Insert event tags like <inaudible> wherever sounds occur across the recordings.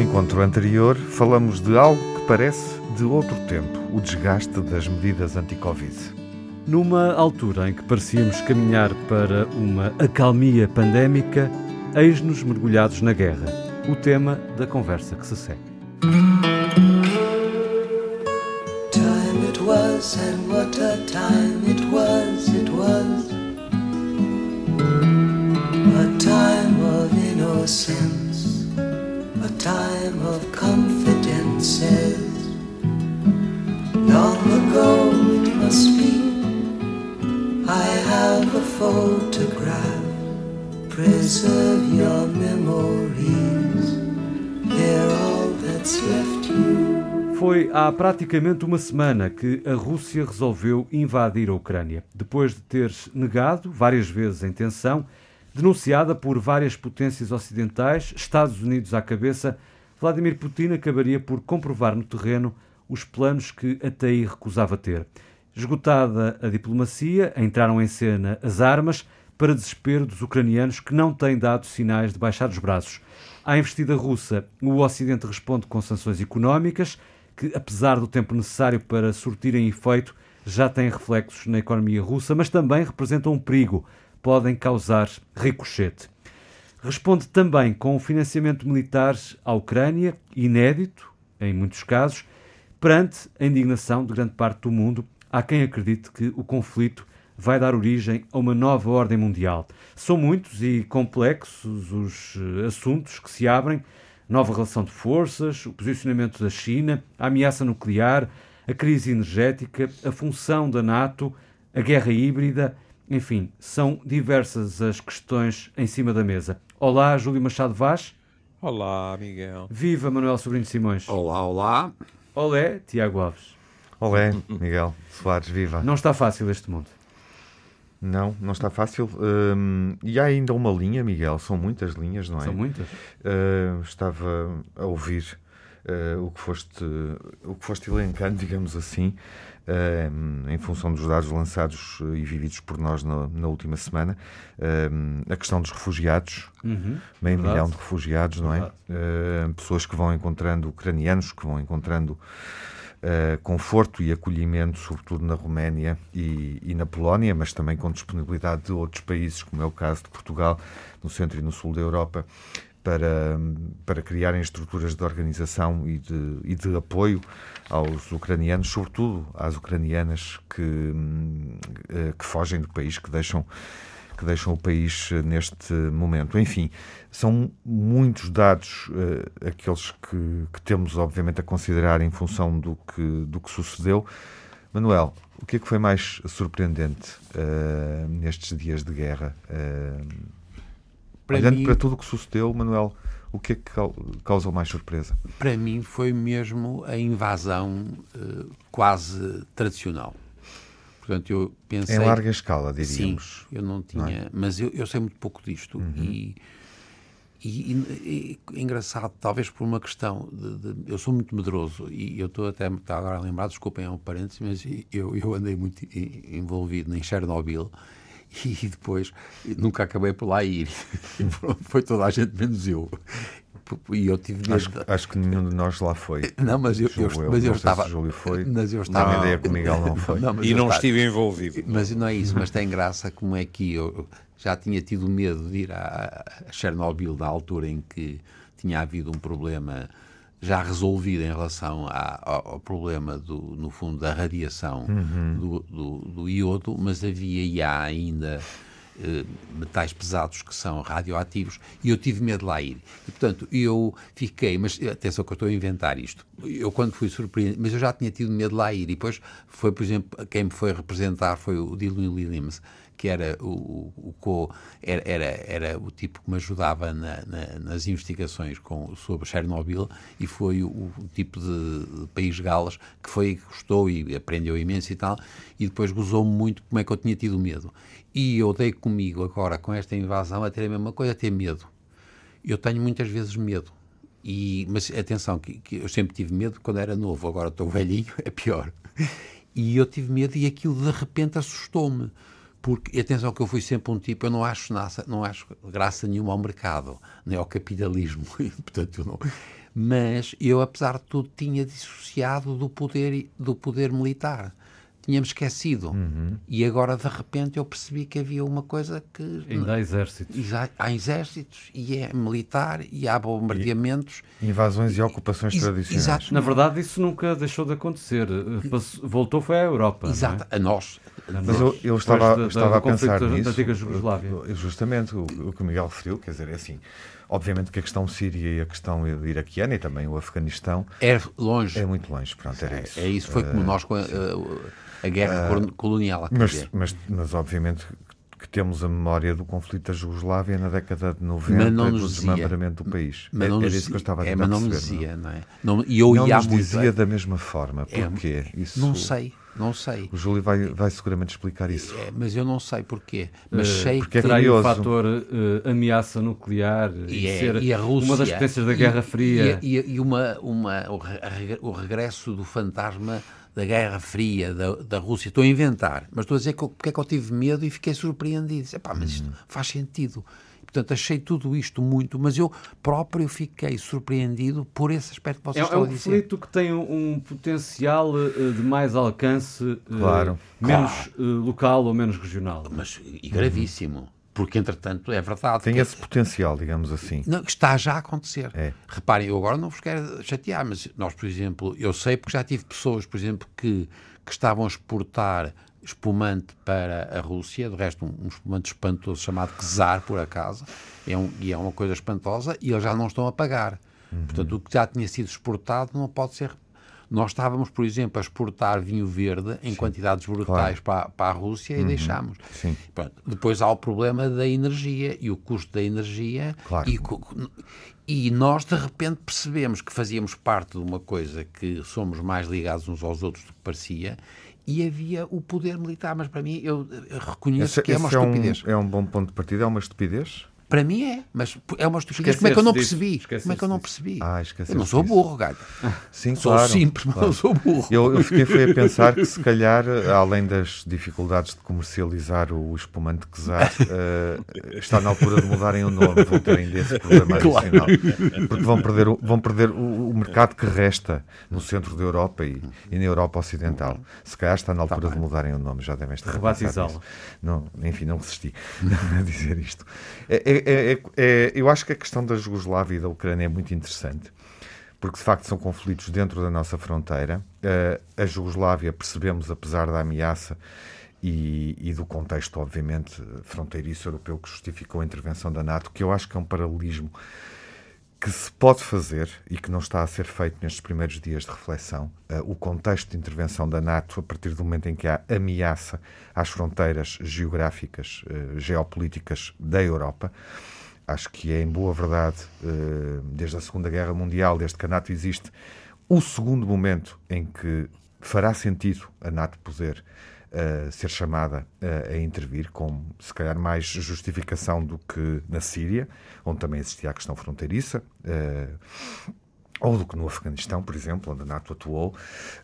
No encontro anterior, falamos de algo que parece de outro tempo: o desgaste das medidas anti-Covid. Numa altura em que parecíamos caminhar para uma acalmia pandémica, eis-nos mergulhados na guerra. O tema da conversa que se segue. Há praticamente uma semana que a Rússia resolveu invadir a Ucrânia, depois de ter negado várias vezes a intenção, denunciada por várias potências ocidentais, Estados Unidos à cabeça, Vladimir Putin acabaria por comprovar no terreno os planos que até aí recusava ter. Esgotada a diplomacia, entraram em cena as armas para desespero dos ucranianos que não têm dado sinais de baixar os braços. À investida russa, o Ocidente responde com sanções económicas, que, apesar do tempo necessário para surtirem efeito, já têm reflexos na economia russa, mas também representam um perigo, podem causar ricochete. Responde também com o financiamento militar à Ucrânia, inédito em muitos casos, perante a indignação de grande parte do mundo, há quem acredite que o conflito vai dar origem a uma nova ordem mundial. São muitos e complexos os eh, assuntos que se abrem: nova relação de forças, o posicionamento da China, a ameaça nuclear, a crise energética, a função da NATO, a guerra híbrida, enfim, são diversas as questões em cima da mesa. Olá, Júlio Machado Vaz. Olá, Miguel. Viva Manuel Sobrinho Simões. Olá, olá. Olé, Tiago Alves. Olé, Miguel Soares, viva. Não está fácil este mundo. Não, não está fácil. Um, e há ainda uma linha, Miguel, são muitas linhas, não é? São muitas. Uh, estava a ouvir uh, o, que foste, o que foste elencando, <laughs> digamos assim, uh, em função dos dados lançados e vividos por nós na, na última semana. a questão dos refugiados, uhum, meio verdade. milhão de refugiados, não é? pessoas que vão encontrando, ucranianos que vão encontrando uh, conforto e acolhimento, sobretudo na Roménia e, e, na Polónia, mas também com disponibilidade de outros países, como é o caso de Portugal, no centro e no sul da Europa, para, para criarem estruturas de organização e de, e de apoio aos ucranianos, sobretudo às ucranianas que, uh, que fogem do país, que deixam que deixam o país eh, neste momento. Enfim, são muitos dados uh, aqueles que, que, temos, obviamente, a considerar em função do que, do que sucedeu. Manuel, o que é que foi mais surpreendente uh, nestes dias de guerra? Uh, para olhando mim, para tudo o que sucedeu, Manuel, o que é que causou mais surpresa? Para mim foi mesmo a invasão quase tradicional. Portanto, eu pensei... Em larga escala, diríamos. Sim, eu não tinha... Não é? Mas eu, eu, sei muito pouco disto uhum. e, e, e, e, engraçado, talvez por uma questão de, de, Eu sou muito medroso e eu estou até tá agora a lembrar, desculpem, é um parênteses, mas eu, eu andei muito envolvido em Chernobyl e depois nunca acabei por lá ir. <laughs> Foi toda a gente menos eu e eu tive medo. Acho, acho, que nenhum de nós lá foi. <laughs> Não, mas eu, eu, eu mas eu estava. Se Júlio foi. Mas eu estava. Ideia que o Miguel não foi. Não, e não estava, estive envolvido. Mas não é isso, mas tem graça como é que eu já tinha tido medo de ir a, a Chernobyl da altura em que tinha havido um problema já resolvido em relação ao, ao, problema, do, no fundo, da radiação uhum. do, do, do iodo, mas havia já ainda eh, metais pesados que são radioativos e eu tive medo de lá ir. E, portanto, eu fiquei, mas atenção que eu estou a inventar isto. Eu, quando fui surpreendido, mas eu já tinha tido medo de lá ir. E depois foi, por exemplo, quem me foi representar foi o Dylan Williams, que era o, o, co, era, era, era, o tipo que me ajudava na, na, nas investigações com, sobre Chernobyl e foi o, o tipo de, de, país Galas que foi gostou e aprendeu imenso e tal e depois gozou-me muito como é que eu tinha tido medo e eu dei comigo agora com esta invasão a ter a mesma coisa, a ter medo eu tenho muitas vezes medo e, mas atenção, que, que eu sempre tive medo quando era novo, agora estou velhinho, <laughs> é pior. E eu tive medo e aquilo de repente assustou-me porque atenção que eu fui sempre um tipo, eu não acho, nada, não acho graça nenhuma ao mercado, nem ao capitalismo, <laughs> portanto eu não, Mas eu, apesar de tudo, tinha dissociado do poder, do poder militar. Tínhamos esquecido. Uhum. E agora, de repente, eu percebi que havia uma coisa que. Ainda há exércitos. Há exércitos, e é militar, e há bombardeamentos. Invasões e ocupações tradicionais. exato. Na verdade, isso nunca deixou de acontecer. Eh, Voltou foi à Europa. não é? Exato, a nós. Mas eu, eu estava, da- estava a pensar conflito da- nisso. Da antiga Jugoslávia. Justamente o, o que o Miguel referiu, quer dizer, é assim. Obviamente que a questão síria e a questão iraquiana e também o Afeganistão É longe. é muito longe. Pronto, era isso. É isso, foi como nós com a, guerra colo- colonial. Mas, mas, mas obviamente que temos a memória do conflito da Jugoslávia na década de 90 Mas não e do desmembramento do país. Mas não era isso que eu estava a é, tentar mas não perceber, dizia, não é? Não, e eu Não, ia nos muito. dizia da mesma forma. É, Porquê? Isso, Não sei, não sei. O Júlio vai, vai seguramente explicar isso. É, mas eu não sei porquê. Mas Eh, sei porque é que. Aí o fator eh, ameaça nuclear e, E, é- ser e a Rússia, uma das potências da e- Guerra Fria. E, e- e uma, uma, o regresso do fantasma da Guerra Fria, da, da Rússia. Estou a inventar, mas estou a dizer que, porque é que eu tive medo e fiquei surpreendido. Disse, "Epá, mas Uhum. isto faz sentido. Portanto, achei tudo isto muito, mas eu próprio fiquei surpreendido por esse aspecto que É, vocês é estão um a dizer. conflito que tem um, um potencial eh, de mais alcance, eh, Claro. menos eh, local ou menos regional. Mas, e gravíssimo. Porque, entretanto, é verdade. Tem esse potencial, digamos assim. Não, está já a acontecer. É. Reparem, eu agora não vos quero chatear, mas nós, por exemplo, eu sei porque já tive pessoas, por exemplo, que, que estavam a exportar espumante para a Rússia, de resto um, um espumante espantoso chamado Czar, por acaso, é um, e é uma coisa espantosa, e eles já não estão a pagar. Portanto, o que já tinha sido exportado não pode ser... Nós estávamos, por exemplo, a exportar vinho verde em quantidades brutais para, para a Rússia e deixámos. Sim. Pronto. Depois há o problema da energia e o custo da energia. Claro. E, e nós, de repente, percebemos que fazíamos parte de uma coisa que somos mais ligados uns aos outros do que parecia e havia o poder militar. Mas para mim, eu, eu reconheço Esse, que é uma esse é, um, estupidez. é um bom ponto de partida. É uma estupidez? Para mim é, mas é uma estupidez. Como é que eu não percebi? Como é que eu não percebi? Ah, eu não sou burro, gato. Sim, Sou claro. simples, mas claro. não sou burro. Eu, eu fiquei foi a pensar que, se calhar, além das dificuldades de comercializar o espumante Czar, <laughs> eh, está na altura de mudarem o nome, vão ter ainda esse problema adicional. Porque vão perder, o, vão perder o, o mercado que resta no centro da Europa e, e na Europa Ocidental. Se calhar está na altura de mudarem o nome, já devem estar a Rebatizá-lo. enfim, não resisti <laughs> a dizer isto. É- é- é- é- eu acho que a questão da Jugoslávia e da Ucrânia é muito interessante porque de facto são conflitos dentro da nossa fronteira. Eh, a Jugoslávia, percebemos, apesar da ameaça e, e do contexto, obviamente, fronteiriço europeu que justificou a intervenção da NATO, que eu acho que é um paralelismo que se pode fazer e que não está a ser feito nestes primeiros dias de reflexão, eh, o contexto de intervenção da NATO a partir do momento em que há ameaça às fronteiras geográficas, eh, geopolíticas da Europa. Acho que é, em boa verdade, eh, desde a Segunda Guerra Mundial, desde que a NATO existe, o segundo momento em que fará sentido a NATO poder ser chamada eh, a intervir, com se calhar mais justificação do que na Síria, onde também existia a questão fronteiriça. eh, ou do que no Afeganistão, por exemplo, onde a NATO atuou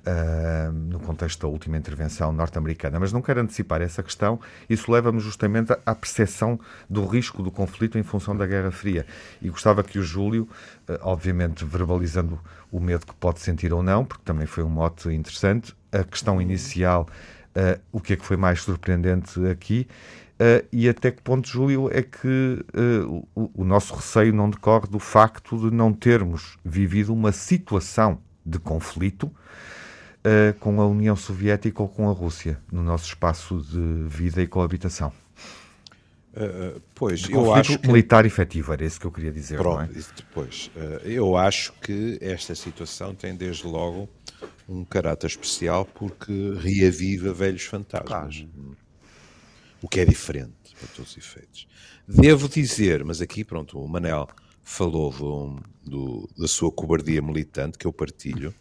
ah, no contexto da última intervenção norte-americana. Mas não quero antecipar essa questão, isso leva-me justamente à percepção do risco do conflito em função da Guerra Fria. E gostava que o Júlio, ah, obviamente verbalizando o medo que pode sentir ou não, porque também foi um mote interessante, a questão inicial, ah, o que é que foi mais surpreendente aqui, Uh, e até que ponto, Júlio, é que uh, o, o nosso receio não decorre do facto de não termos vivido uma situação de conflito uh, com a União Soviética ou com a Rússia no nosso espaço de vida e coabitação? Uh, pois, De eu acho que... militar efetivo, era isso que eu queria dizer. é? Pronto, isso depois. Uh, eu acho que esta situação tem desde logo um caráter especial porque reaviva velhos fantasmas. O que é diferente para todos os efeitos. Devo dizer, mas aqui, pronto, o Manel falou do, do- da sua cobardia militante, que eu partilho.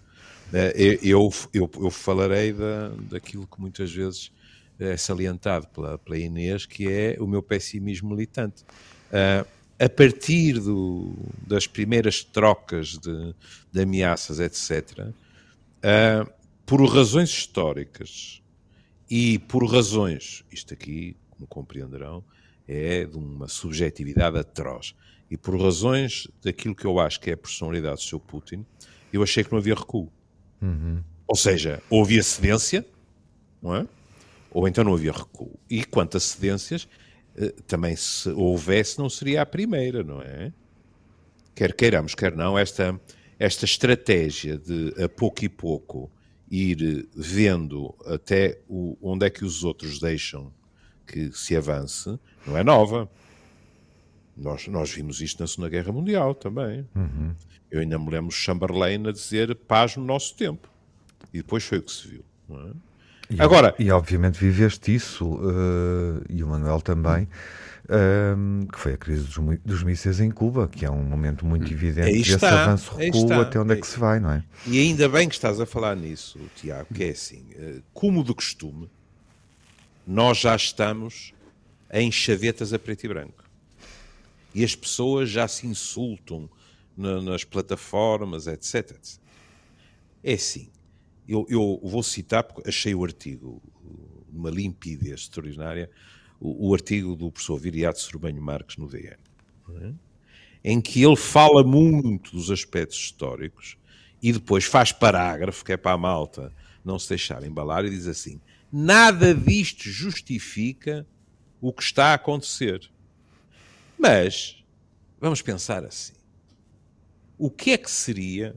Eh, Eu, eu, eu falarei da, daquilo que muitas vezes é salientado pela, pela Inês, que é o meu pessimismo militante. Ah, a partir do- das primeiras trocas de, de ameaças, etc., ah, por razões históricas e por razões, isto aqui, como compreenderão, é de uma subjetividade atroz. E por razões daquilo que eu acho que é a personalidade do seu Putin, eu achei que não havia recuo. Uhum. Ou seja, ou havia cedência, não é? ou então não havia recuo. E quanto a cedências, eh, também se houvesse, não seria a primeira, não é? Quer queiramos, quer não, esta, esta estratégia de a pouco e pouco ir vendo até o, onde é que os outros deixam que se avance, não é nova. Nós, nós vimos isto na Segunda Guerra Mundial também. Uhum. Eu ainda me lembro Chamberlain a dizer paz no nosso tempo. E depois foi o que se viu. É? E, Agora, e obviamente viveste isso, uh, e o Manuel também, uh, que foi a crise dos, dos mísseis em Cuba, que é um momento muito evidente Aí desse está, avanço aí recuo está. até onde é que se vai, não é? E ainda bem que estás a falar nisso, Tiago, que é assim, eh, como de costume, nós já estamos em chavetas a preto e branco. E as pessoas já se insultam na- nas plataformas, etc, etc. É assim, eu, eu vou citar, porque achei o artigo, uma limpidez extraordinária, o, o artigo do professor Viriato Sorbanho Marques no DN em que ele fala muito dos aspectos históricos e depois faz parágrafo, que é para a malta não se deixar embalar, e diz assim: nada disto justifica o que está a acontecer. Mas, vamos pensar assim: o que é que seria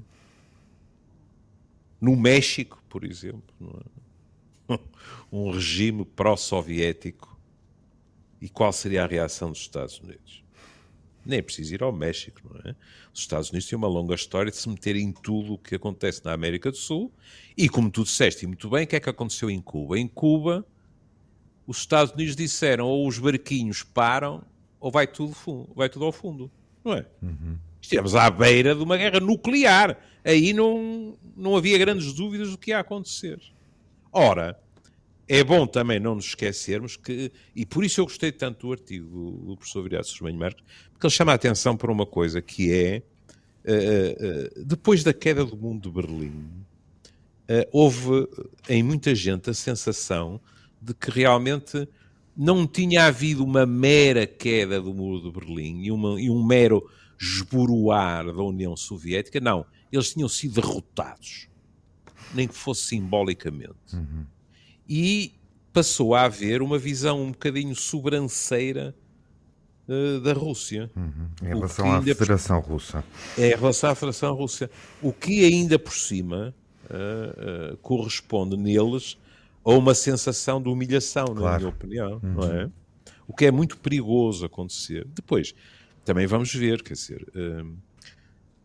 no México, por exemplo, é? <laughs> um regime pró-soviético e qual seria a reação dos Estados Unidos? Nem é preciso ir ao México, não é? Os Estados Unidos têm uma longa história de se meterem em tudo o que acontece na América do Sul. E como tu disseste, e muito bem, o que é que aconteceu em Cuba? Em Cuba, os Estados Unidos disseram ou os barquinhos param ou vai tudo, fundo, vai tudo ao fundo, não é? Estivemos à beira de uma guerra nuclear. Aí não, não havia grandes dúvidas do que ia acontecer. Ora, é bom também não nos esquecermos que, e por isso eu gostei tanto do artigo do, professor Viriato Sormanho Marques, porque ele chama a atenção para uma coisa que é, eh, eh, depois da queda do mundo de Berlim, eh, houve em muita gente a sensação de que realmente não tinha havido uma mera queda do muro de Berlim e, uma- e um mero esboroar da União Soviética, não, eles tinham sido derrotados, nem que fosse simbolicamente e passou a haver uma visão um bocadinho sobranceira eh, da Rússia. Em O relação à Federação Russa. É em relação à Federação Russa. O que ainda por cima eh, eh, corresponde neles a uma sensação de humilhação, na Claro. minha opinião, não é? O que é muito perigoso acontecer. Depois, também vamos ver, quer dizer,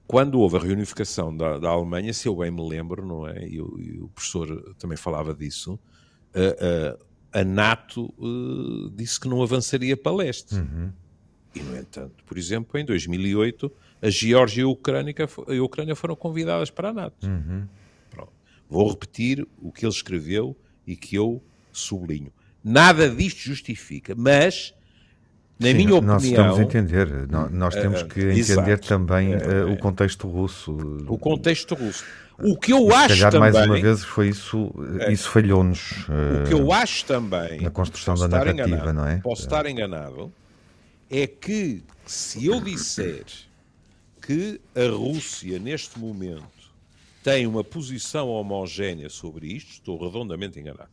quando houve a reunificação da, da Alemanha, se eu bem me lembro, não é? E, o- e o professor também falava disso, a, a- a NATO eh, disse que não avançaria para leste. E, no entanto, por exemplo, em 2008, a Geórgia e a Ucrânia, a Ucrânia foram convidadas para a NATO. Pronto. Vou repetir o que ele escreveu e que eu sublinho. Nada disto justifica, mas, na Sim, minha nós opinião, estamos a entender. Nós, nós temos que eh, entender exato. também eh, o contexto russo. o contexto russo. O que eu acho calhar, também, mais uma vez, foi isso, isso falhou-nos. o que eu acho também, na construção da narrativa, enganado, não é? Posso estar enganado, é que se eu disser que a Rússia, neste momento, tem uma posição homogénea sobre isto, estou redondamente enganado.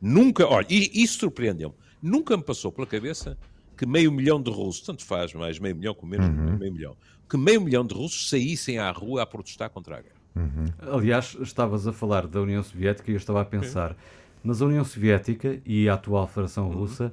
Nunca, olha, e isso surpreendeu-me, nunca me passou pela cabeça que meio milhão de russos, tanto faz mais meio milhão como menos Uhum. meio milhão, que meio milhão de russos saíssem à rua a protestar contra a guerra. Aliás, estavas a falar da União Soviética e eu estava a pensar, mas a União Soviética e a atual Federação Russa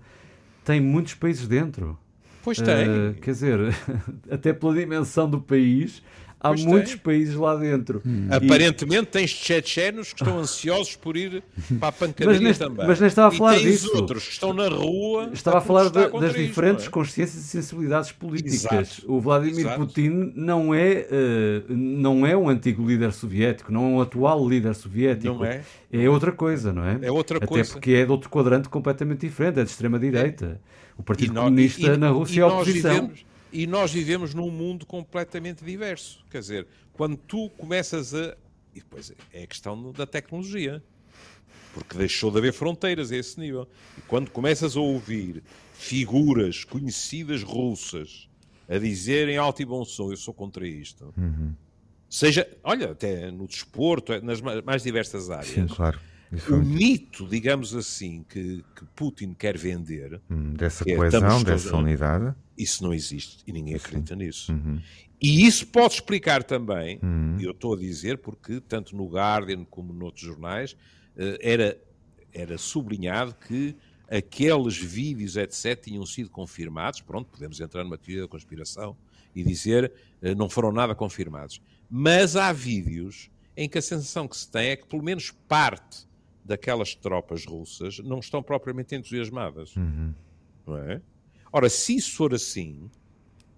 têm muitos países dentro. Pois Eh, tem. quer dizer, <laughs> até pela dimensão do país, há Pois muitos tem. países lá dentro. E- Aparentemente tens chechenos que estão ansiosos por ir para a pancadaria Mas neste- também. mas nem estava a E falar tens disso. outros que estão na rua Estava a falar contra das isto, diferentes é? consciências e sensibilidades políticas. Exato. O Vladimir Exato. Putin não é, eh, não é um antigo líder soviético, não é um atual líder soviético. Não é. É outra coisa, não é? É outra Até coisa. porque é de outro quadrante completamente diferente, é de extrema-direita. O Partido Comunista e- na e Rússia é a oposição. Vivemos, e nós vivemos num mundo completamente diverso. Quer dizer, quando tu começas a. E depois é a questão da tecnologia. Porque deixou de haver fronteiras a esse nível. E quando começas a ouvir figuras conhecidas russas a dizerem alto e bom som, eu sou contra isto. Uhum. Seja, olha, até no desporto, nas mais diversas áreas. Sim, claro. O mito, digamos assim, que, que Putin quer vender hum, dessa é, coesão, dessa todos, unidade, isso não existe e ninguém acredita Sim. nisso. Uhum. E isso pode explicar também, uhum. eu estou a dizer, porque tanto no Guardian como noutros jornais eh, era, era sublinhado que aqueles vídeos, etc., tinham sido confirmados. Pronto, podemos entrar numa teoria da conspiração e dizer eh, não foram nada confirmados. Mas há vídeos em que a sensação que se tem é que pelo menos parte daquelas tropas russas não estão propriamente entusiasmadas. Uhum. Não é? Ora, se isso for assim,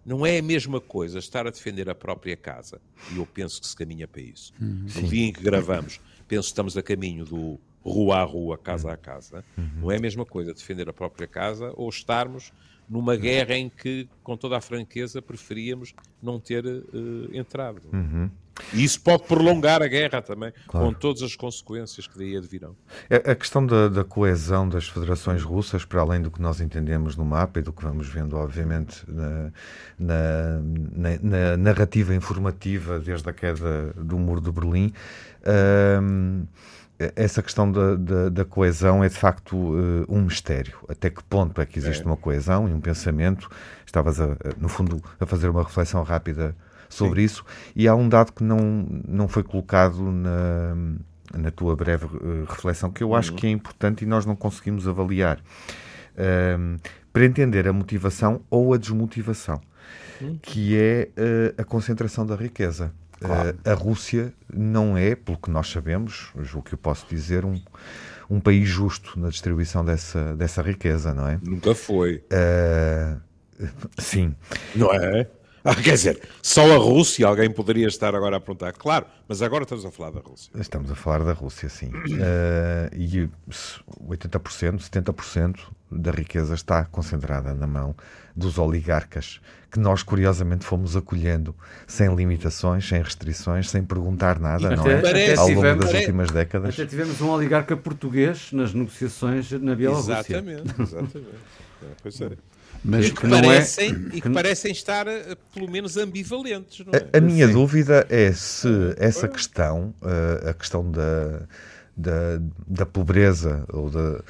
não é a mesma coisa estar a defender a própria casa. E eu penso que se caminha para isso. Uhum. No dia em que gravamos, penso que estamos a caminho do rua a rua, casa a casa. Uhum. Não é a mesma coisa defender a própria casa ou estarmos numa guerra em que, com toda a franqueza, preferíamos não ter uh, entrado. Uhum. E isso pode prolongar a guerra também, claro. com todas as consequências que daí advirão. A questão da, da, coesão das federações russas, para além do que nós entendemos no mapa e do que vamos vendo, obviamente, na, na, na, na narrativa informativa desde a queda do muro de Berlim. Uh, essa questão da, da, da, coesão é de facto uh, um mistério. Até que ponto é que existe é. uma coesão e um pensamento? Estavas, a, no fundo, a fazer uma reflexão rápida sobre Sim. isso. E há um dado que não, não foi colocado na, na tua breve uh, reflexão que eu acho uhum. que é importante e nós não conseguimos avaliar. Uh, para entender a motivação ou a desmotivação, uhum. que é a concentração da riqueza. Claro. Uh, a Rússia não é, pelo que nós sabemos, o que eu posso dizer, um, um país justo na distribuição dessa, dessa riqueza, não é? Nunca foi. Uh, <laughs> sim. Não é? Ah, quer dizer, só a Rússia, alguém poderia estar agora a perguntar, claro, mas agora estamos a falar da Rússia. Estamos a falar da Rússia, sim. Uh, e 80%, 70% da riqueza está concentrada na mão dos oligarcas, que nós curiosamente fomos acolhendo sem limitações, sem restrições, sem perguntar nada, não é? Parece, Ao longo tivemos, das últimas décadas. Até tivemos um oligarca português nas negociações na Bielorrússia. Exatamente, exatamente. É, pois é. Mas e que, que parecem, é... e que parecem estar eh, pelo menos ambivalentes. Não é? a, a minha Sim. dúvida é se essa questão, uh, a questão da, da, da pobreza ou da,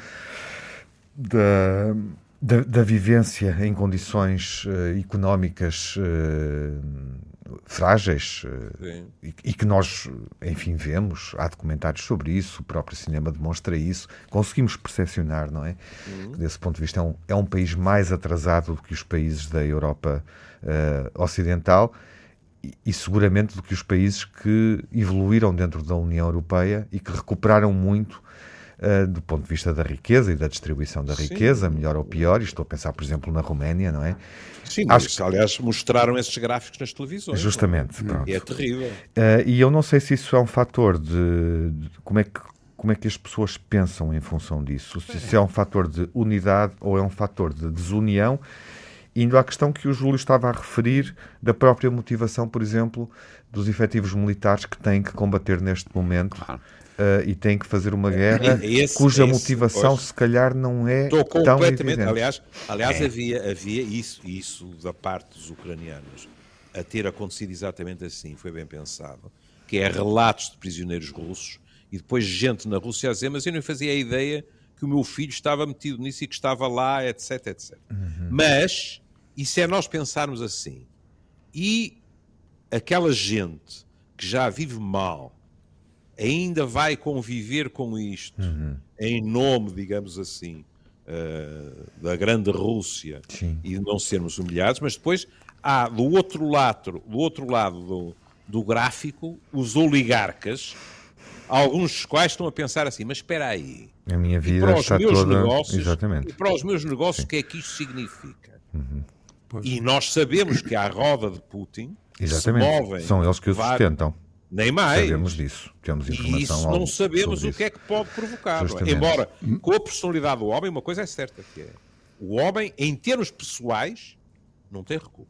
da da, da, vivência em condições uh, económicas uh, frágeis uh, e, e, que nós, enfim, vemos, há documentários sobre isso, o próprio cinema demonstra isso, conseguimos percepcionar, não é? Uhum. Desse ponto de vista, é um, é um, país mais atrasado do que os países da Europa Ocidental e, e seguramente do que os países que evoluíram dentro da União Europeia e que recuperaram muito uh, do ponto de vista da riqueza e da distribuição da riqueza, Sim. melhor ou pior. Estou a pensar, por exemplo, na Roménia, não é? Sim, Acho que... aliás, mostraram esses gráficos nas televisões. Justamente. É? é terrível. Uh, e eu não sei se isso é um fator de, de como é que como é que as pessoas pensam em função disso? Se, se, é um fator de unidade ou é um fator de desunião, indo à questão que o Júlio estava a referir da própria motivação, por exemplo, dos efetivos militares que têm que combater neste momento. Claro e tem que fazer uma guerra esse, cuja esse, motivação pois, se calhar não é tão evidente. Aliás, aliás é. havia, havia isso, isso da parte dos ucranianos a ter acontecido exatamente assim, foi bem pensado, que é relatos de prisioneiros russos e depois gente na Rússia a dizer, mas eu não fazia a ideia que o meu filho estava metido nisso e que estava lá, etc, etc. Uhum. Mas, isso é nós pensarmos assim. E aquela gente que já vive mal, ainda vai conviver com isto uhum. em nome, digamos assim, uh, da grande Rússia Sim. e de não sermos humilhados, mas depois há do outro lado, do outro lado do, do gráfico os oligarcas, alguns dos quais estão a pensar assim, mas espera aí, a minha vida está toda negócios, exatamente. E para os meus negócios, o que é que isto significa? Uhum. E nós sabemos que à roda de Putin Exatamente. se movem são eles que o sustentam. Nem mais. Sabemos disso. Temos informação e isso não sabemos o que é que pode provocar. É? Embora, com a personalidade do homem, uma coisa é certa, que é o homem, em termos pessoais, não tem recuo.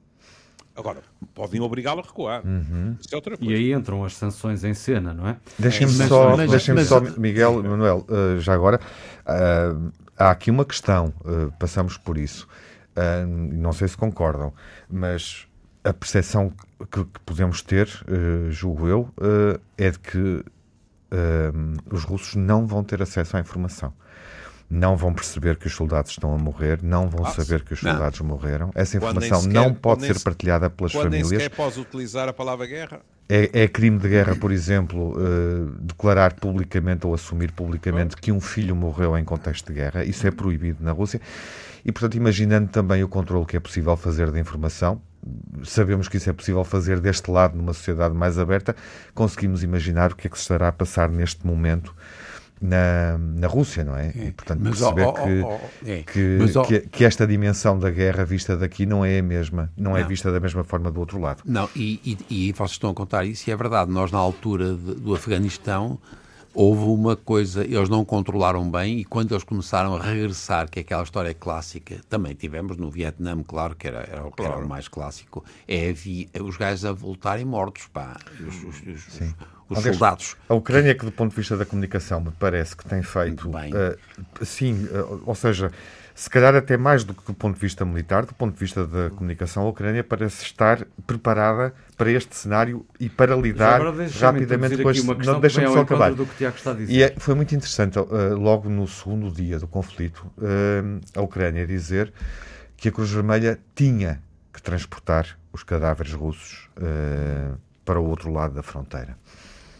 Agora, podem obrigá-lo a recuar. Uhum. Isso é outra coisa. E aí entram as sanções em cena, não é? Deixem-me Mas- só, mas- deixem-me mas- só, Miguel, Manuel, uh, já agora, uh, há aqui uma questão, uh, passamos por isso, Uh, não sei se concordam, mas a percepção que, que podemos ter, uh, julgo eu, uh, é de que uh, os russos não vão ter acesso à informação. Não vão perceber que os soldados estão a morrer, não vão Ah, saber que os não. soldados morreram. Essa nem informação sequer- não pode nem ser se- partilhada pelas Quando nem famílias. sequer podes utilizar a palavra guerra. É, é crime de guerra, por exemplo, eh, declarar publicamente ou assumir publicamente que um filho morreu em contexto de guerra. Isso é proibido na Rússia. E, portanto, imaginando também o controle que é possível fazer da informação, sabemos que isso é possível fazer deste lado, numa sociedade mais aberta, conseguimos imaginar o que é que se estará a passar neste momento na, na Rússia, não é? E, portanto, Mas, perceber ó, ó, que, ó, é. que, Mas, que, que esta dimensão da guerra vista daqui não é a mesma, não, é Não. vista da mesma forma do outro lado. Não, e, e, e vocês estão a contar isso, e é verdade. Nós, na altura de- do Afeganistão, houve uma coisa, eles não controlaram bem, e quando eles começaram a regressar, que é aquela história clássica, também tivemos no Vietnã, claro, que era, era, o que era o mais clássico, é havia, os gajos a voltarem mortos, pá, os, os- os- os- soldados. A Ucrânia, que do ponto de vista da comunicação, me parece que tem feito. Muito bem. eh, sim, eh, ou seja, se calhar até mais do que do ponto de vista militar, do ponto de vista da comunicação, a Ucrânia parece estar preparada para este cenário e para lidar agora deixa-me rapidamente com este. Não, deixa-me só acabar. do que está a dizer. E é- foi muito interessante, eh, logo no segundo dia do conflito, eh, a Ucrânia dizer que a Cruz Vermelha tinha que transportar os cadáveres russos eh, para o outro lado da fronteira.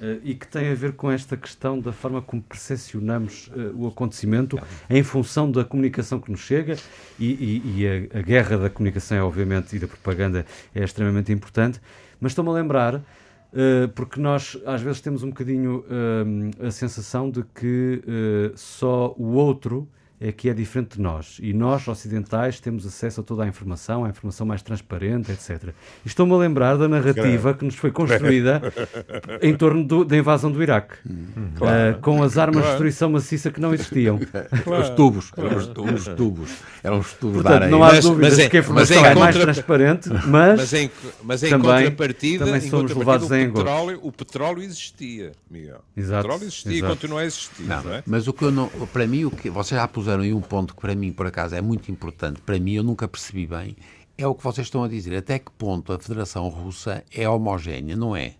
Eh, e que tem a ver com esta questão da forma como percepcionamos eh, o acontecimento em função da comunicação que nos chega. E, e- e a, a guerra da comunicação, é, obviamente, e da propaganda é extremamente importante, mas estou-me a lembrar, eh, porque nós às vezes temos um bocadinho a sensação de que só o outro é que é diferente de nós. E nós, ocidentais, temos acesso a toda a informação, a informação mais transparente, etc. E estou-me a lembrar da narrativa que nos foi construída em torno do- da invasão do Iraque, Ah, com as armas de destruição maciça que não existiam. <laughs> Os tubos, eram os, os tubos, eram os tubos da Portanto, areia. não há Mas- dúvidas mas é- que a informação mas é é mais contra- transparente, <laughs> mas, Mas em, mas em também- contrapartida, também em somos contrapartida, levados o, em petróleo, o petróleo existia, Miguel. Exato, O petróleo existia exato. e continua a existir, não, Não, é? mas o que eu não, para mim, o que vocês já puseram aí um ponto que para mim, por acaso, é muito importante. Para mim, eu nunca percebi bem. É o que vocês estão a dizer. Até que ponto a Federação Russa é homogénea? Não é?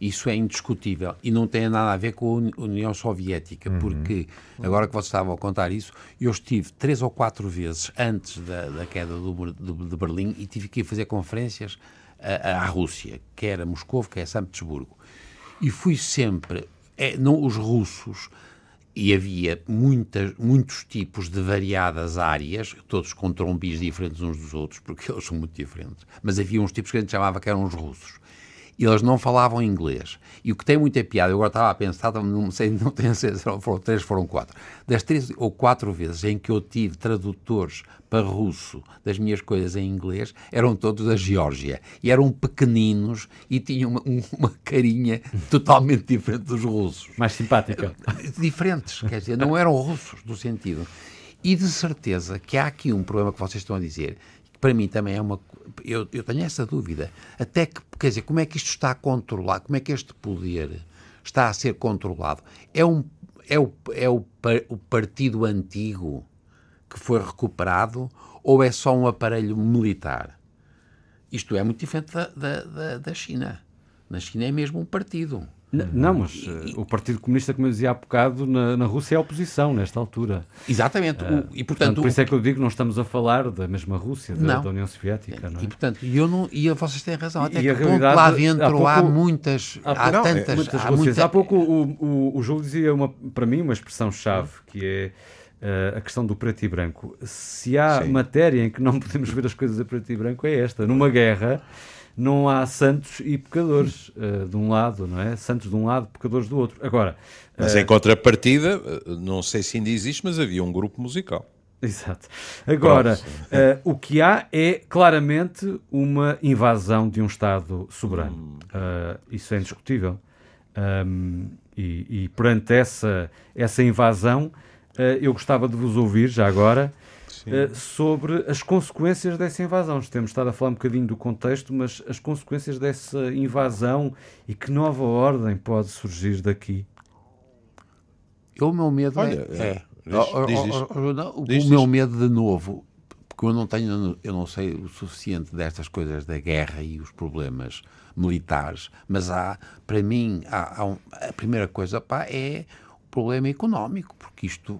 Isso é indiscutível e não tem nada a ver com a Uni- União Soviética, porque agora que vocês estavam a contar isso, eu estive três ou quatro vezes antes da, da queda do, de, de Berlim e tive que ir fazer conferências à, à Rússia, que era Moscou, que é São Petersburgo. E fui sempre. é, não, os russos e havia muitas, muitos tipos de variadas áreas, todos com trombis diferentes uns dos outros, porque <laughs> eles são muito diferentes. Mas havia uns tipos que a gente chamava que eram os russos. E eles não falavam inglês. E o que tem muita piada, eu agora estava a pensar, não <laughs> sei, não tenho certeza, foram três, foram quatro. Das três ou quatro vezes em que eu tive tradutores para russo das minhas coisas em inglês, eram todos da Geórgia. E eram pequeninos e tinham uma, um- uma carinha <laughs> totalmente diferente dos russos mais simpática. diferentes, quer dizer, não eram russos do sentido. E de certeza que há aqui um problema que vocês estão a dizer, para mim também é uma. Eu, eu tenho essa dúvida. Até que, quer dizer, como é que isto está controlado? Como é que este poder está a ser controlado? É, um, é, o, é o, o partido antigo que foi recuperado ou é só um aparelho militar? Isto é muito diferente da, da, da, da China. Na China é mesmo um partido. Não, mas eh, o Partido Comunista, como eu dizia há bocado, na, na Rússia é a oposição nesta altura. Exatamente. O- e Portanto, portanto, por isso é que eu digo que não estamos a falar da mesma Rússia, da, da União Soviética. É? E portanto, e eu não, e vocês têm razão, até E que a ponto realidade, lá há dentro há, pouco- muitas, há há, Não, é- tantas, Muitas há muita- Há pouco o, o, o Júlio dizia uma, para mim uma expressão chave que é eh, a questão do preto e branco. Se há Sim. matéria em que não <laughs> podemos ver as coisas a preto e branco é esta. Numa guerra não há santos e pecadores eh, de um lado, não é? Santos de um lado, pecadores do outro. Agora, Mas em contrapartida, eh, não sei se ainda existe, mas havia um grupo musical. Exato. Agora, eh, o que há é claramente uma invasão de um Estado soberano. Eh, isso é indiscutível. Um, e, e perante essa, essa invasão, eu gostava de vos ouvir, já agora, uh, sobre as consequências dessa invasão. Temos estado a falar um bocadinho do contexto, mas as consequências dessa invasão e que nova ordem pode surgir daqui? Eu, o meu medo Olha, é. é. Diz, diz, diz. Não, o diz, meu medo, de novo, porque eu não tenho, eu não sei o suficiente destas coisas da guerra e os problemas militares, mas há, para mim, há, há um, a primeira coisa pá, é o problema económico, porque isto,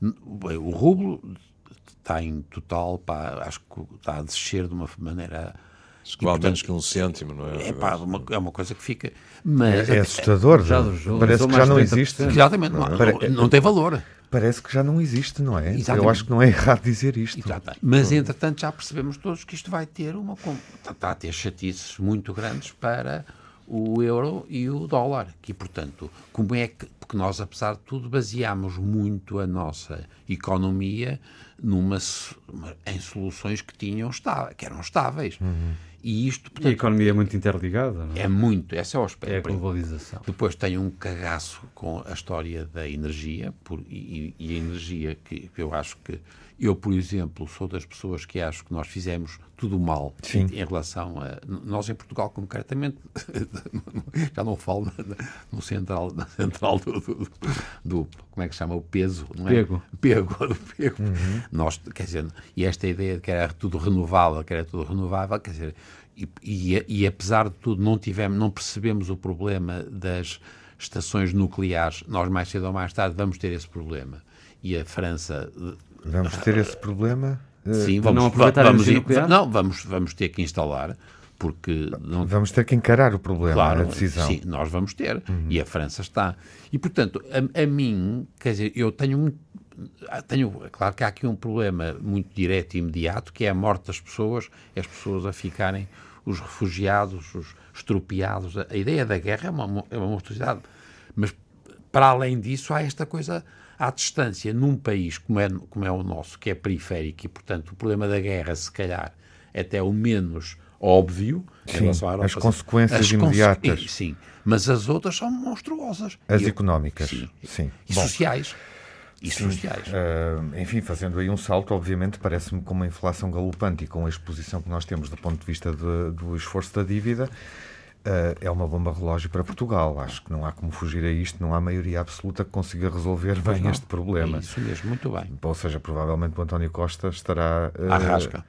o rublo está em total, pá, acho que está a descer de uma maneira Vale menos que um cêntimo, não é? É, pá, uma, é uma coisa que fica. Mas, é, é assustador. Já, Parece que já não existe. Exatamente, não, não, não, tem valor. Parece que já não existe, não é? Exatamente. Eu acho que não é errado dizer isto. Exatamente. Mas, entretanto, já percebemos todos que isto vai ter uma. Está a ter chatices muito grandes para o euro e o dólar. E, portanto, como é que. Porque nós, apesar de tudo, baseamos muito a nossa economia numa, em soluções que tinham que eram estáveis. Uhum. E isto, portanto, e a economia é muito interligada, não é? É muito, esse é o aspecto. É a globalização. Depois tem um cagaço com a história da energia, por, e, e, a energia que eu acho que eu, por exemplo, sou das pessoas que acho que nós fizemos tudo mal Sim. em relação a. Nós, em Portugal, concretamente, <laughs> já não falo no central, na central do, do, do, Como é que se chama? O peso, não é? Pego. Pego, <laughs> do pego. Uhum. Nós, quer dizer, e esta ideia de que era tudo renovável, que era tudo renovável, quer dizer, e, e, e apesar de tudo, não, tivemos, não percebemos o problema das estações nucleares, nós mais cedo ou mais tarde vamos ter esse problema. E a França Vamos ter esse problema? Sim, vamos, não aproveitar vamos, a nuclear? Não, vamos, vamos ter que instalar, porque... Não... Vamos ter que encarar o problema, claro, a decisão. Sim, nós vamos ter, uhum. e a França está. E, portanto, a, a mim, quer dizer, eu tenho tenho, claro que há aqui um problema muito direto e imediato, que é a morte das pessoas, as pessoas a ficarem, os refugiados, os estropiados. A, ideia da guerra é uma, é uma monstruosidade. Mas, para além disso, há esta coisa à distância, num país como é, como é o nosso, que é periférico e, portanto, o problema da guerra, se calhar, é até o menos óbvio sim, em relação à Europa. As consequências as imediatas. Conse sim, mas as outras são monstruosas. As e económicas, sim. sim. E Bom, sociais. E sim, sociais. Uh, enfim, fazendo aí um salto, obviamente, parece-me com uma inflação galopante e com a exposição que nós temos do ponto de vista de, do esforço da dívida, uh, é uma bomba relógio para Portugal. Acho que não há como fugir a isto, não há maioria absoluta que consiga resolver bem este problema. É isso mesmo, muito bem. Ou seja, provavelmente o António Costa estará. Uh, à rasca.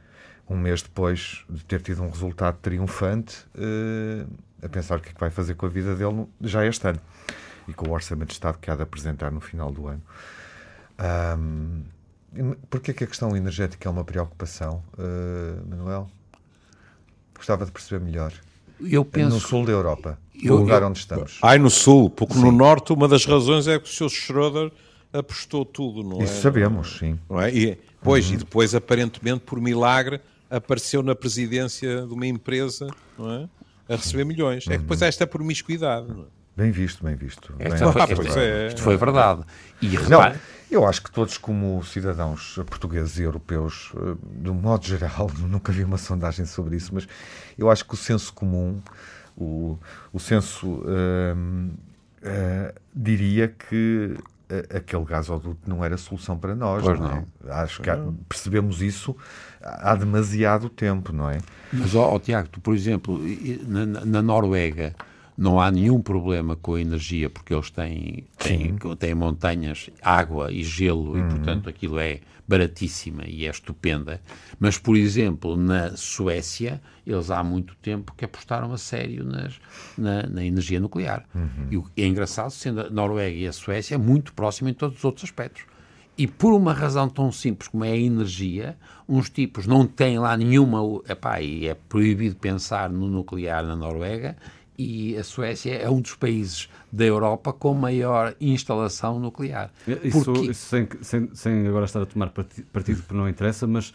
Um mês depois de ter tido um resultado triunfante, uh, a pensar o que é que vai fazer com a vida dele já este ano e com o Orçamento de Estado que há de apresentar no final do ano. Um, Porquê que a questão energética é uma preocupação, uh, Manuel? Gostava de perceber melhor. Eu penso... No sul da Europa, eu, o lugar eu... onde estamos. Ai, no sul, porque sim. no norte uma das razões é que o Sr. Schroeder apostou tudo, não Isso é? Isso sabemos, sim. Não é? E, pois, uhum. e depois, aparentemente, por milagre, apareceu na presidência de uma empresa, não é? A receber milhões. Uhum. É que depois há esta promiscuidade, não é? Bem visto, bem visto. Bem foi, é. Isto foi verdade. E repare... Não, eu acho que todos, como cidadãos portugueses e europeus, eh, de um modo geral, <laughs> nunca vi uma sondagem sobre isso, mas eu acho que o senso comum, o, o senso uh, uh, diria que aquele gasoduto não era solução para nós. Pois não. É? Acho que há, percebemos isso há demasiado tempo, não é? Mas, ó, ó Tiago, tu, por exemplo, na, na Noruega não há nenhum problema com a energia, porque eles têm, têm, têm montanhas, água e gelo, uhum. e portanto aquilo é baratíssima e é estupenda. Mas, por exemplo, na Suécia, eles há muito tempo que apostaram a sério nas, na, na energia nuclear. Uhum. E é engraçado, sendo a Noruega e a Suécia muito próxima em todos os outros aspectos. E por uma razão tão simples como é a energia, uns tipos não têm lá nenhuma. Epá, e é proibido pensar no nuclear na Noruega, e a Suécia é um dos países da Europa com maior instalação nuclear. Isso, Porque... isso sem, sem, sem, agora estar a tomar partido, porque não interessa, mas uh,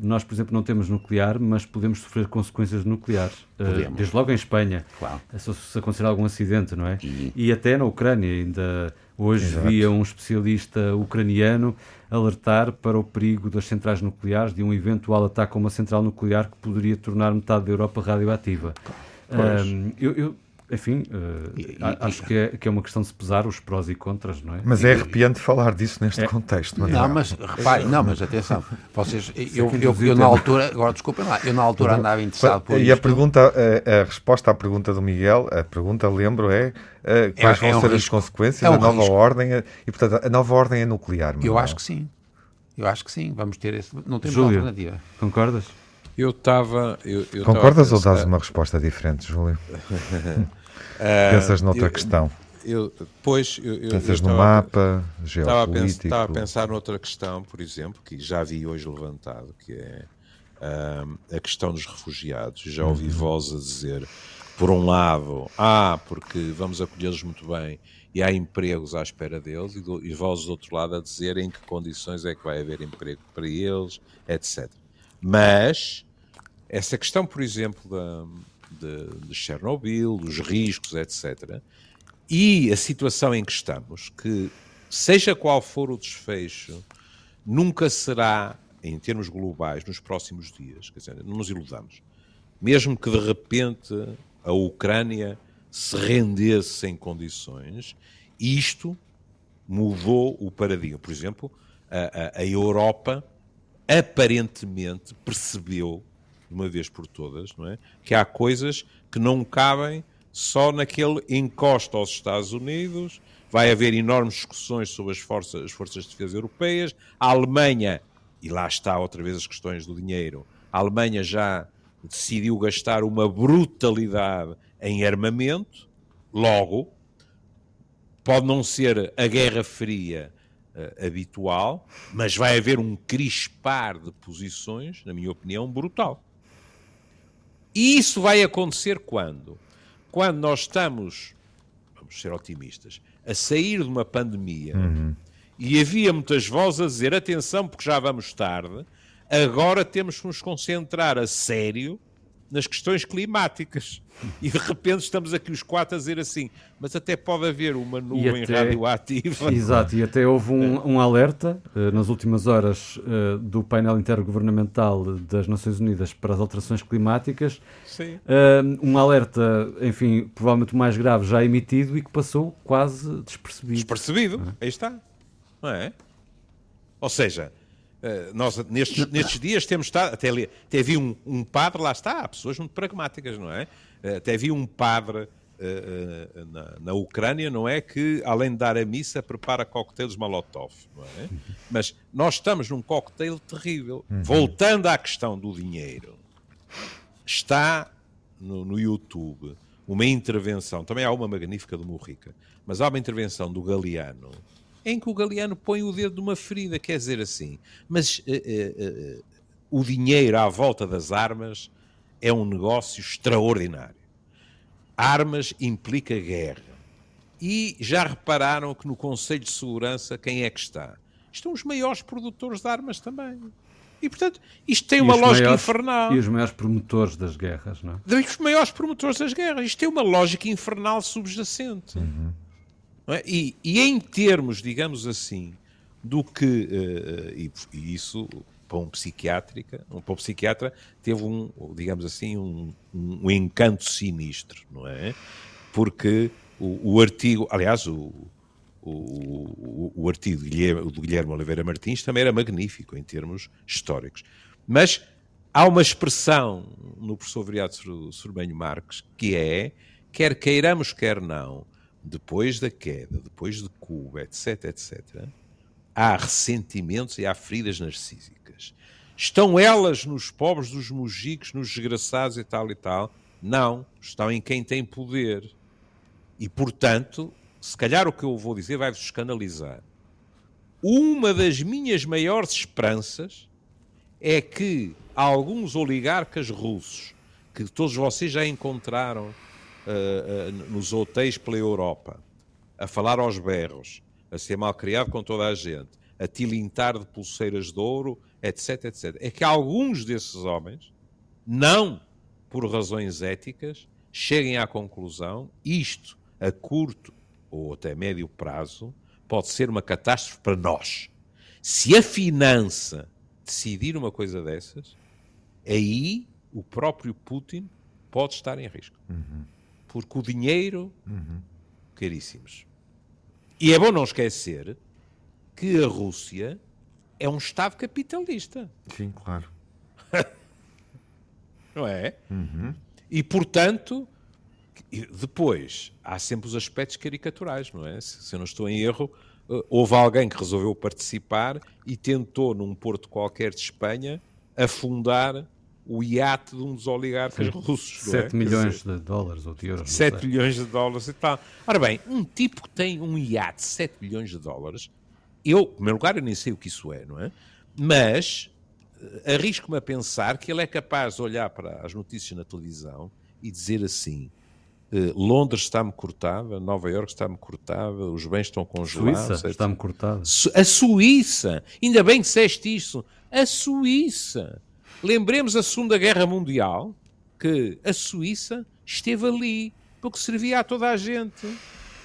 nós, por exemplo, não temos nuclear, mas podemos sofrer consequências nucleares. Uh, desde logo em Espanha, claro. se, se acontecer algum acidente, não é? E, e até na Ucrânia, ainda hoje Exato. via um especialista ucraniano alertar para o perigo das centrais nucleares, de um eventual ataque a uma central nuclear que poderia tornar metade da Europa radioativa. Um, eu, eu, enfim, uh, e, acho e, que, é, que é uma questão de se pesar os prós e contras, não é? Mas é arrepiante falar disso neste é. contexto. Mas não, mas repare, não, mas atenção, vocês, eu, eu, eu, na altura, agora desculpem lá, eu na altura andava interessado por E a pergunta, a, a, resposta à pergunta do Miguel, a pergunta, lembro, é uh, quais é, vão é um ser risco. as consequências é um da nova risco. ordem, e portanto a nova ordem é nuclear. Eu acho que sim, eu acho que sim, vamos ter esse, não temos Júlio, alternativa. concordas? Eu estava. Concordas ou dás uma resposta diferente, Júlio? <laughs> Pensas noutra eu, questão? Eu, pois, eu, eu, Pensas no mapa geopolítico? Estava a, pensar noutra questão, por exemplo, que já vi hoje levantado, que é a questão dos refugiados. Já ouvi uhum. vozes a dizer, por um lado, ah, porque vamos acolhê-los muito bem e há empregos à espera deles, e, do, e vozes do outro lado a dizer em que condições é que vai haver emprego para eles, etc. Mas essa questão, por exemplo, da, de, de Chernobyl, dos riscos, etc., e a situação em que estamos, que seja qual for o desfecho, nunca será, em termos globais, nos próximos dias. Quer dizer, não nos iludamos. Mesmo que de repente a Ucrânia se rendesse em condições, isto mudou o paradigma. Por exemplo, a, a, a Europa aparentemente percebeu de uma vez por todas, não é? Que há coisas que não cabem só naquele encosto aos Estados Unidos. Vai haver enormes discussões sobre as forças, as forças de defesa europeias. A Alemanha, e lá está outra vez as questões do dinheiro, a Alemanha já decidiu gastar uma brutalidade em armamento, logo, pode não ser a Guerra Fria uh, habitual, mas vai haver um crispar de posições, na minha opinião, brutal. E isso vai acontecer quando? Quando nós estamos, vamos ser otimistas, a sair de uma pandemia uhum. e havia muitas vozes a dizer: atenção, porque já vamos tarde, agora temos que nos concentrar a sério nas questões climáticas. <laughs> E de repente estamos aqui os quatro a dizer assim, mas até pode haver uma nuvem até, radioativa. <laughs> Exato, e até houve um, um alerta uh, nas últimas horas uh, do painel intergovernamental das Nações Unidas para as alterações climáticas. Sim. Uh, um alerta, enfim, provavelmente o mais grave já emitido e que passou quase despercebido. Despercebido, é? aí está. Não é? Ou seja, nós, nestes, nestes dias, temos estado. Até, até vi um, um, padre, lá está, há pessoas muito pragmáticas, não é? Eh, até vi um padre uh, na, na, Ucrânia, não é? Que, além de dar a missa, prepara coquetéis Molotov, não é? Mas nós estamos num coquetel terrível. Uhum. Voltando à questão do dinheiro, está no, no YouTube uma intervenção, também há uma magnífica do Murrica, mas há uma intervenção do Galeano em que o Galeano põe o dedo numa ferida, quer dizer assim, mas uh, uh, o dinheiro à volta das armas é um negócio extraordinário. Armas implica guerra. E já repararam que no Conselho de Segurança quem é que está? Estão os maiores produtores de armas também. E, portanto, isto tem e uma lógica maiores, infernal. E os maiores promotores das guerras, não é? Os maiores promotores das guerras. Isto tem uma lógica infernal subjacente. Uhum. É? E, e, em termos, digamos assim, do que, uh, e, e, isso para um psiquiátrica, para um psiquiatra teve um, digamos assim, um, um, encanto sinistro, não é? Porque o, o artigo, aliás, o, o, o, artigo de Guilherme, de Guilherme Oliveira Martins também era magnífico em termos históricos. Mas há uma expressão no professor Viriato Sorbenho Marques que é, quer queiramos, quer não, depois da queda, depois de Cuba, etc, etc, há ressentimentos e há feridas narcísicas. Estão elas nos pobres dos mugicos, nos desgraçados e tal e tal? Não, estão em quem tem poder. E, portanto, se calhar o que eu vou dizer vai-vos escandalizar. Uma das minhas maiores esperanças é que alguns oligarcas russos, que todos vocês já encontraram uh, nos hotéis pela Europa, a falar aos berros, a ser mal criado com toda a gente, a tilintar de pulseiras de ouro, etc, etc. É que alguns desses homens, não por razões éticas, cheguem à conclusão isto, a curto ou até médio prazo, pode ser uma catástrofe para nós. Se a finança decidir uma coisa dessas, aí o próprio Putin pode estar em risco. Uhum Porque o dinheiro, caríssimos. E é bom não esquecer que a Rússia é um Estado capitalista, Sim, claro. <laughs> não é? E, portanto, depois há sempre os aspectos caricaturais, não é? Se, se eu não estou em erro, eh, houve alguém que resolveu participar e tentou, num porto qualquer de Espanha, afundar o iate de um dos oligarcas russos. não é? 7 Quer milhões dizer, de dólares ou de euros. não 7 sei. milhões de dólares e tal. Ora bem, um tipo que tem um iate de 7 milhões de dólares, eu, em primeiro lugar, eu nem sei o que isso é, não é? Mas eh, arrisco-me a pensar que ele é capaz de olhar para as notícias na televisão e dizer assim: eh, Londres está-me cortada, Nova Iorque está-me cortada, os bens estão congelados. Suíça está-me cortado. Su- A Suíça, ainda bem que disseste isso, a Suíça. Lembremos a Segunda Guerra Mundial, que a Suíça esteve ali, porque servia a toda a gente.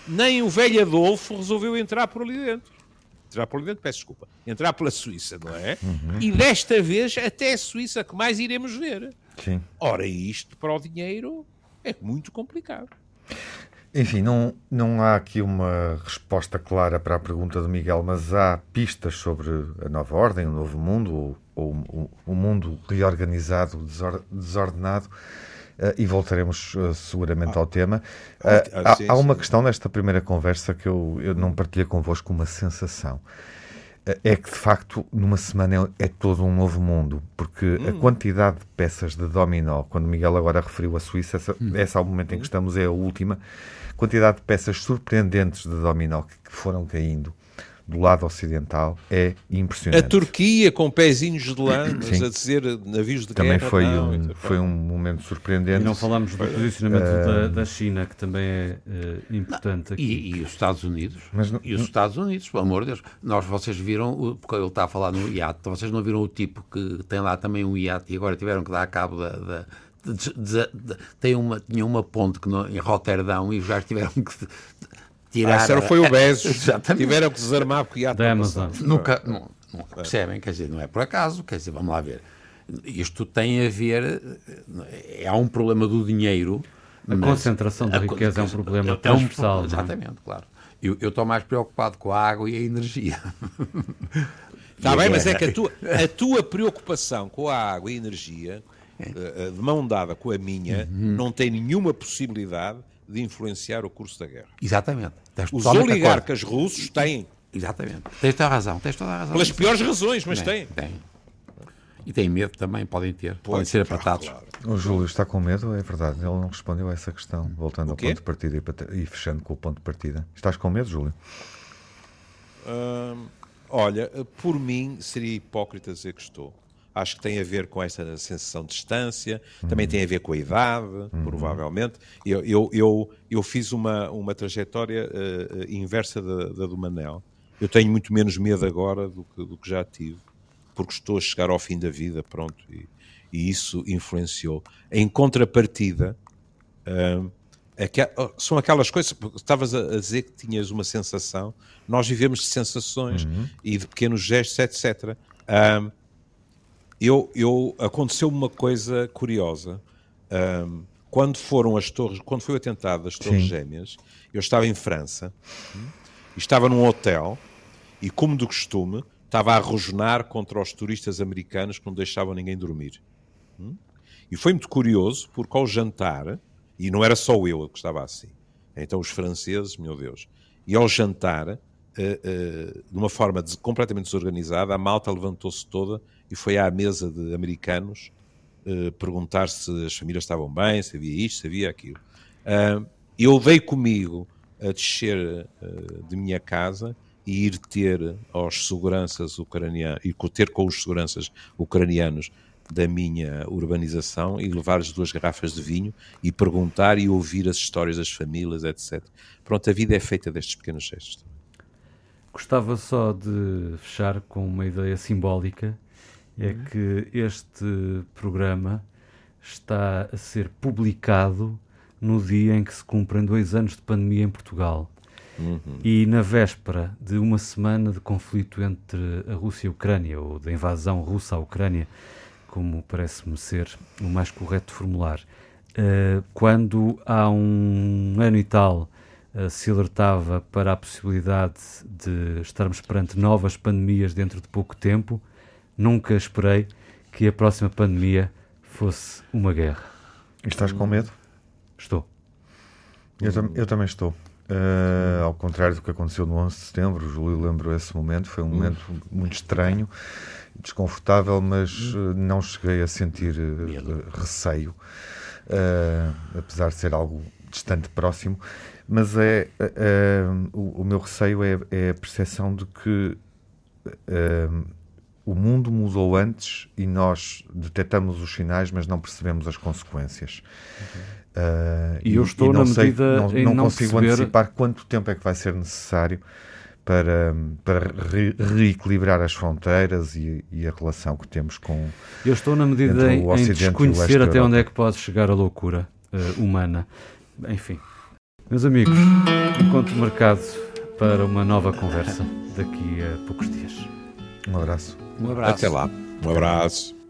Nem o velho Adolfo resolveu entrar por ali dentro. Entrar por ali dentro, peço desculpa. Entrar pela Suíça, não é? E desta vez até a Suíça que mais iremos ver. Sim. Ora, isto para o dinheiro é muito complicado. Enfim, não, não há aqui uma resposta clara para a pergunta do Miguel, mas há pistas sobre a nova ordem, o novo mundo, ou, ou o, o mundo reorganizado, desor- desordenado, eh, e voltaremos eh, seguramente ao tema. Eh, ah, há, sim, há uma sim. questão nesta primeira conversa que eu, eu não partilhei convosco uma sensação. Eh, É que, de facto, numa semana é, é todo um novo mundo, porque a quantidade de peças de dominó, quando Miguel agora referiu a Suíça, essa, essa ao momento em que estamos é a última, quantidade de peças surpreendentes de dominó que, que foram caindo do lado ocidental é A impressionante. Turquia com pezinhos de lã, a dizer navios de Também guerra. foi não, um, então, foi um momento surpreendente. E não falamos do posicionamento da, da China, que também é eh, importante aqui. E, e os Estados Unidos? Mas não- e os Estados Unidos, pelo amor de Deus. Nós, vocês viram, porque ele está a falar no iate, vocês não viram o tipo que tem lá também um iate e agora tiveram que dar cabo da. da- de- de- de- tem uma, tinha uma ponte que não- em Roterdão e os gajos tiveram que tirar. Ah, era- foi o Bezos. <laughs> Exatamente. Tiveram que desarmar porque ia Da Amazon. Nunca, não, nunca percebem, quer dizer, não é por acaso, quer dizer, vamos lá ver. Isto tem a ver, eh, há um problema do dinheiro. A mas- concentração da a riqueza é um problema é um é? Exatamente, claro. Eu eu estou mais preocupado com a água e a energia. Está <laughs> a bem, mas é que a tua, a tua preocupação com a água e a energia, eh, eh, de mão dada com a minha, Uhum. não tem nenhuma possibilidade de influenciar o curso da guerra. Exatamente. Tens Os oligarcas russos têm. Exatamente. Tens toda a razão, tens toda a razão. pelas piores razões, mas têm. Tem. E têm medo também, podem ter. podem Pois, ser claro, apartados. claro. O Júlio está com medo, é verdade. Ele não respondeu a essa questão, voltando ao ponto de partida e, e fechando com o ponto de partida. Estás com medo, Júlio? Hum, olha, por mim seria hipócrita dizer que estou. Acho que tem a ver com essa sensação de distância, também tem a ver com a idade, provavelmente. Eu, eu, eu, eu fiz uma, uma trajetória eh, inversa da, da do Manel. Eu tenho muito menos medo agora do que, do que já tive, porque estou a chegar ao fim da vida, pronto, e, e isso influenciou. Em contrapartida, oh, são aquelas coisas, estavas a, dizer que tinhas uma sensação, nós vivemos de sensações e de pequenos gestos, etc. eu, eu, aconteceu uma coisa curiosa. Ahm, quando foram as torres, quando foi o atentado das Torres Sim. Gêmeas, eu estava em França e estava num hotel e, como de costume, estava a rosnar contra os turistas americanos que não deixavam ninguém dormir. E foi muito curioso, porque ao jantar, e não era só eu que estava assim, então os franceses, meu Deus, e ao jantar, eh, eh, de uma forma completamente desorganizada, a malta levantou-se toda e foi à mesa de americanos eh, perguntar se as famílias estavam bem, se havia isto, se havia aquilo. Ah, eu dei comigo a descer eh, de minha casa e ir ter aos seguranças ucranianos, e ter com os seguranças ucranianos da minha urbanização e levar-lhes duas garrafas de vinho e perguntar e ouvir as histórias das famílias, etc. Pronto, a vida é feita destes pequenos gestos. Gostava só de fechar com uma ideia simbólica, é que este programa está a ser publicado no dia em que se cumprem dois anos de pandemia em Portugal. E na véspera de uma semana de conflito entre a Rússia e a Ucrânia, ou da invasão russa à Ucrânia, como parece-me ser o mais correto de formular. uh, quando há um ano e tal uh, se alertava para a possibilidade de estarmos perante novas pandemias dentro de pouco tempo, nunca esperei que a próxima pandemia fosse uma guerra. E estás com medo? Estou. Eu, tam eu também estou. Uh, ao contrário do que aconteceu no 11 de setembro, o Júlio lembrou esse momento, foi um momento muito estranho, desconfortável, mas uh, não cheguei a sentir uh, receio, apesar de ser algo distante próximo. Mas é, o, o, meu receio é, é, a percepção de que o mundo mudou antes e nós detectamos os sinais, mas não percebemos as consequências. Uhum. Uh, e, eu estou e na sei, medida não, não, não consigo perceber... antecipar quanto tempo é que vai ser necessário para, para re reequilibrar as fronteiras e, e, a relação que temos com Eu estou na medida em, em desconhecer até onde é que pode chegar a loucura uh, humana. Enfim. Meus amigos, encontro marcado para uma nova conversa daqui a poucos dias. Um abraço. Um abraço. Até lá. Um abraço.